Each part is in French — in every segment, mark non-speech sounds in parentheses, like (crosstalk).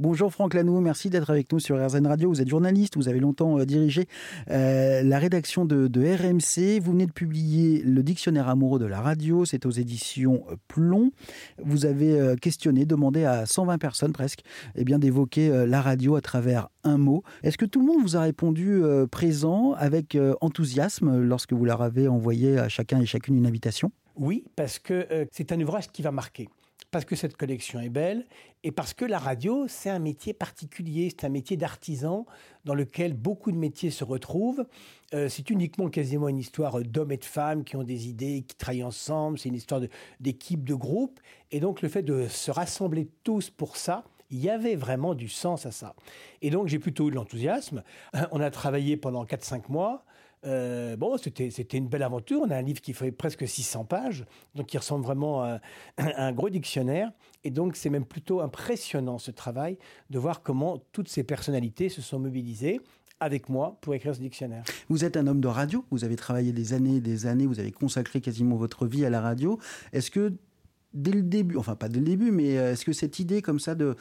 Bonjour Franck Lanoux, merci d'être avec nous sur RZN Radio. Vous êtes journaliste, vous avez longtemps euh, dirigé euh, la rédaction de, RMC. Vous venez de publier Le Dictionnaire amoureux de la radio, c'est aux éditions euh, Plomb. Vous avez questionné, demandé à 120 personnes presque eh bien, d'évoquer la radio à travers un mot. Est-ce que tout le monde vous a répondu présent avec enthousiasme lorsque vous leur avez envoyé à chacun et chacune une invitation? Oui, parce que c'est un ouvrage qui va marquer parce que cette collection est belle et parce que la radio, c'est un métier particulier, c'est un métier d'artisan dans lequel beaucoup de métiers se retrouvent. Euh, c'est uniquement quasiment une histoire d'hommes et de femmes qui ont des idées, qui travaillent ensemble, c'est une histoire d'équipe, de, de groupe. Et donc le fait de se rassembler tous pour ça, il y avait vraiment du sens à ça. Et donc j'ai plutôt eu de l'enthousiasme. On a travaillé pendant 4-5 mois. Euh, bon, c'était, une belle aventure. On a un livre qui fait presque 600 pages, donc qui ressemble vraiment à, un gros dictionnaire. Et donc, c'est même plutôt impressionnant ce travail de voir comment toutes ces personnalités se sont mobilisées avec moi pour écrire ce dictionnaire. Vous êtes un homme de radio, vous avez travaillé des années et des années, vous avez consacré quasiment votre vie à la radio. Est-ce que dès le début, enfin pas dès le début, mais euh, est-ce que cette idée comme ça de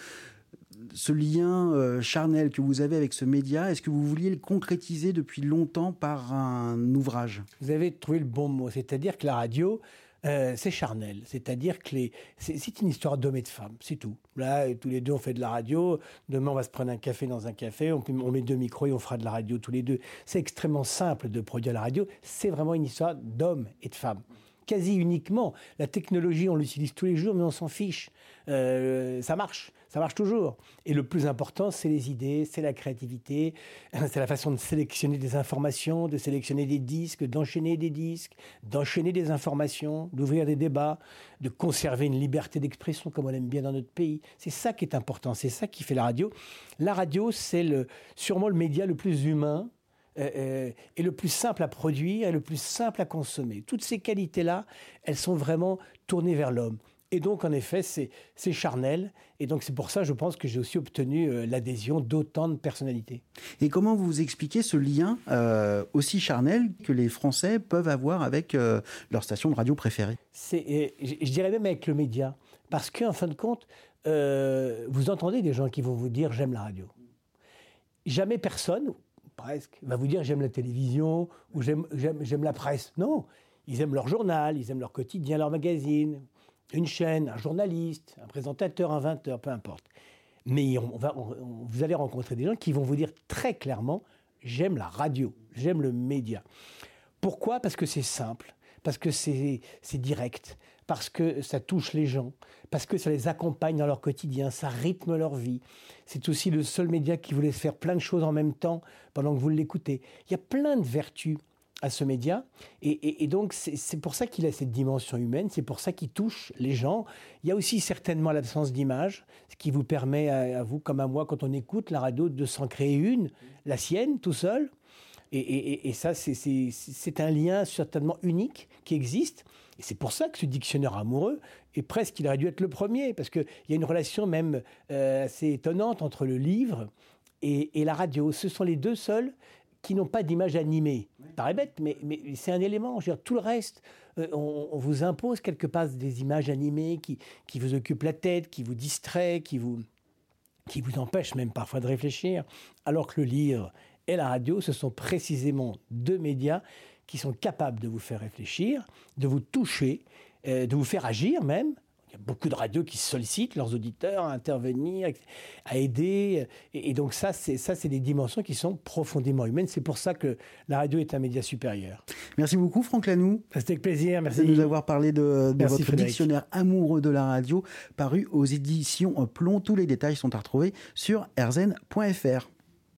ce lien euh, charnel que vous avez avec ce média, est-ce que vous vouliez le concrétiser depuis longtemps par un ouvrage? Vous avez trouvé le bon mot, c'est-à-dire que la radio, euh, c'est charnel, c'est-à-dire que c'est une histoire d'hommes et de femmes, c'est tout. Là, tous les deux, on fait de la radio. Demain, on va se prendre un café dans un café. On, on met deux micros et on fera de la radio tous les deux. C'est extrêmement simple de produire la radio. C'est vraiment une histoire d'hommes et de femmes quasi uniquement. La technologie, on l'utilise tous les jours, mais on s'en fiche. Euh, ça marche, ça marche toujours. Et le plus important, c'est les idées, c'est la créativité, (laughs) c'est la façon de sélectionner des informations, de sélectionner des disques, d'enchaîner des disques, d'enchaîner des informations, d'ouvrir des débats, de conserver une liberté d'expression comme on aime bien dans notre pays. C'est ça qui est important, c'est ça qui fait la radio. La radio, c'est le, sûrement le média le plus humain euh, euh, est le plus simple à produire et le plus simple à consommer. Toutes ces qualités-là, elles sont vraiment tournées vers l'homme. Et donc, en effet, c'est charnel. Et donc, c'est pour ça, je pense que j'ai aussi obtenu euh, l'adhésion d'autant de personnalités. Et comment vous expliquez ce lien aussi charnel que les Français peuvent avoir avec leur station de radio préférée? Je, je dirais même avec le média. Parce qu'en fin de compte, vous entendez des gens qui vont vous dire j'aime la radio. Jamais personne, presque, va vous dire j'aime la télévision ou j'aime la presse. Non, ils aiment leur journal, ils aiment leur quotidien, leur magazine, une chaîne, un journaliste, un présentateur, un 20 peu importe. Mais on va, vous allez rencontrer des gens qui vont vous dire très clairement j'aime la radio, j'aime le média. Pourquoi? Parce que c'est simple, parce que c'est direct, parce que ça touche les gens, parce que ça les accompagne dans leur quotidien, ça rythme leur vie. C'est aussi le seul média qui vous laisse faire plein de choses en même temps pendant que vous l'écoutez. Il y a plein de vertus à ce média. Et, donc, c'est pour ça qu'il a cette dimension humaine, c'est pour ça qu'il touche les gens. Il y a aussi certainement l'absence d'image, ce qui vous permet à, vous, comme à moi, quand on écoute la radio, de s'en créer une, la sienne, tout seul. Et, ça, c'est un lien certainement unique qui existe. C'est pour ça que ce dictionnaire amoureux est presque, il aurait dû être le premier, parce qu'il y a une relation même euh, assez étonnante entre le livre et, la radio. Ce sont les deux seuls qui n'ont pas d'image animée. Ça paraît bête, mais, c'est un élément. tout le reste, euh, on, vous impose quelque part des images animées qui, qui vous occupent la tête, qui vous distraient, qui vous, qui vous empêchent même parfois de réfléchir. Alors que le livre et la radio, ce sont précisément deux médias qui sont capables de vous faire réfléchir, de vous toucher, euh, de vous faire agir même. Il y a beaucoup de radios qui sollicitent leurs auditeurs à intervenir, à aider. Et, donc ça, c'est ça, c'est des dimensions qui sont profondément humaines. C'est pour ça que la radio est un média supérieur. Merci beaucoup, Franck Lanoux. C'était avec plaisir. Merci de nous avoir parlé de, votre dictionnaire amoureux de la radio, paru aux éditions Plomb. Tous les détails sont à retrouver sur erzen.fr.